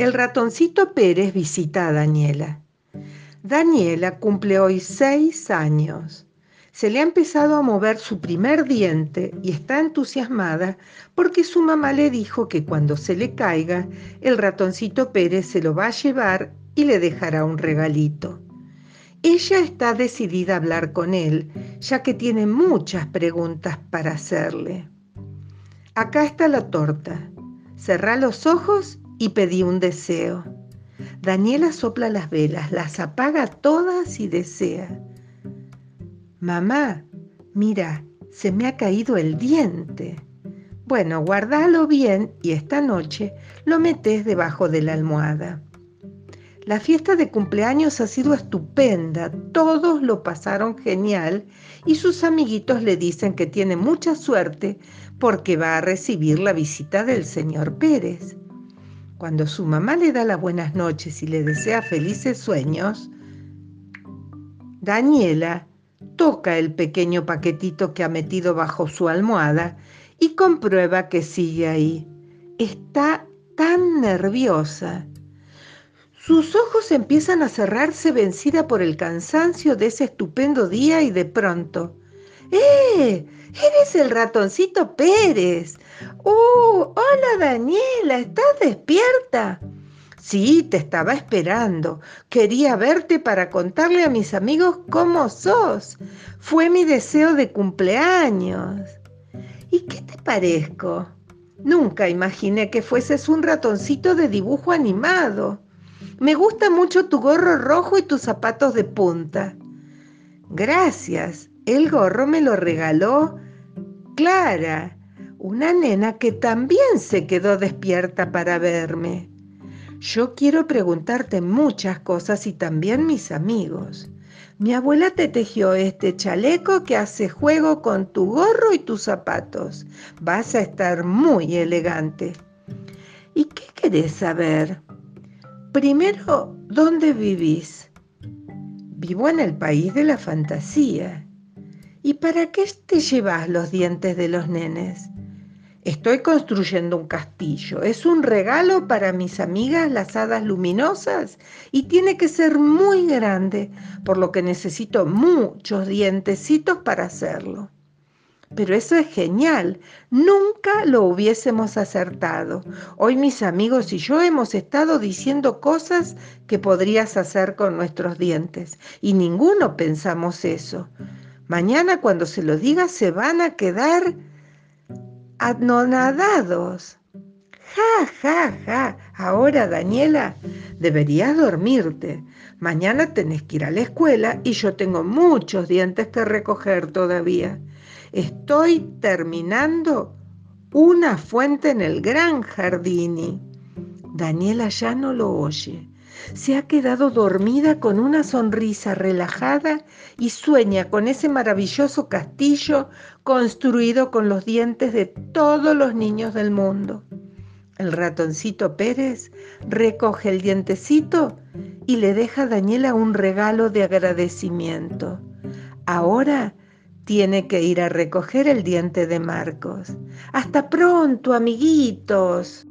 El ratoncito Pérez visita a Daniela. Daniela cumple hoy seis años. Se le ha empezado a mover su primer diente y está entusiasmada porque su mamá le dijo que cuando se le caiga, el ratoncito Pérez se lo va a llevar y le dejará un regalito. Ella está decidida a hablar con él, ya que tiene muchas preguntas para hacerle. Acá está la torta. Cerrá los ojos y pedí un deseo. Daniela sopla las velas, las apaga todas y desea. Mamá, mira, se me ha caído el diente. Bueno, guardalo bien y esta noche lo metes debajo de la almohada. La fiesta de cumpleaños ha sido estupenda, todos lo pasaron genial y sus amiguitos le dicen que tiene mucha suerte porque va a recibir la visita del señor Pérez. Cuando su mamá le da las buenas noches y le desea felices sueños, Daniela toca el pequeño paquetito que ha metido bajo su almohada y comprueba que sigue ahí. Está tan nerviosa. Sus ojos empiezan a cerrarse vencida por el cansancio de ese estupendo día y de pronto, ¡eh! Eres el ratoncito Pérez. ¡Oh! Hola Daniela, ¿estás despierta? Sí, te estaba esperando. Quería verte para contarle a mis amigos cómo sos. Fue mi deseo de cumpleaños. ¿Y qué te parezco? Nunca imaginé que fueses un ratoncito de dibujo animado. Me gusta mucho tu gorro rojo y tus zapatos de punta. Gracias. El gorro me lo regaló Clara, una nena que también se quedó despierta para verme. Yo quiero preguntarte muchas cosas y también mis amigos. Mi abuela te tejió este chaleco que hace juego con tu gorro y tus zapatos. Vas a estar muy elegante. ¿Y qué querés saber? Primero, ¿dónde vivís? Vivo en el país de la fantasía. ¿Y para qué te llevas los dientes de los nenes? Estoy construyendo un castillo. Es un regalo para mis amigas las hadas luminosas y tiene que ser muy grande, por lo que necesito muchos dientecitos para hacerlo. Pero eso es genial. Nunca lo hubiésemos acertado. Hoy mis amigos y yo hemos estado diciendo cosas que podrías hacer con nuestros dientes y ninguno pensamos eso. Mañana cuando se lo diga se van a quedar anonadados. Ja, ja, ja. Ahora, Daniela, deberías dormirte. Mañana tenés que ir a la escuela y yo tengo muchos dientes que recoger todavía. Estoy terminando una fuente en el gran jardín. Daniela ya no lo oye se ha quedado dormida con una sonrisa relajada y sueña con ese maravilloso castillo construido con los dientes de todos los niños del mundo. El ratoncito Pérez recoge el dientecito y le deja a Daniela un regalo de agradecimiento. Ahora tiene que ir a recoger el diente de Marcos. Hasta pronto, amiguitos.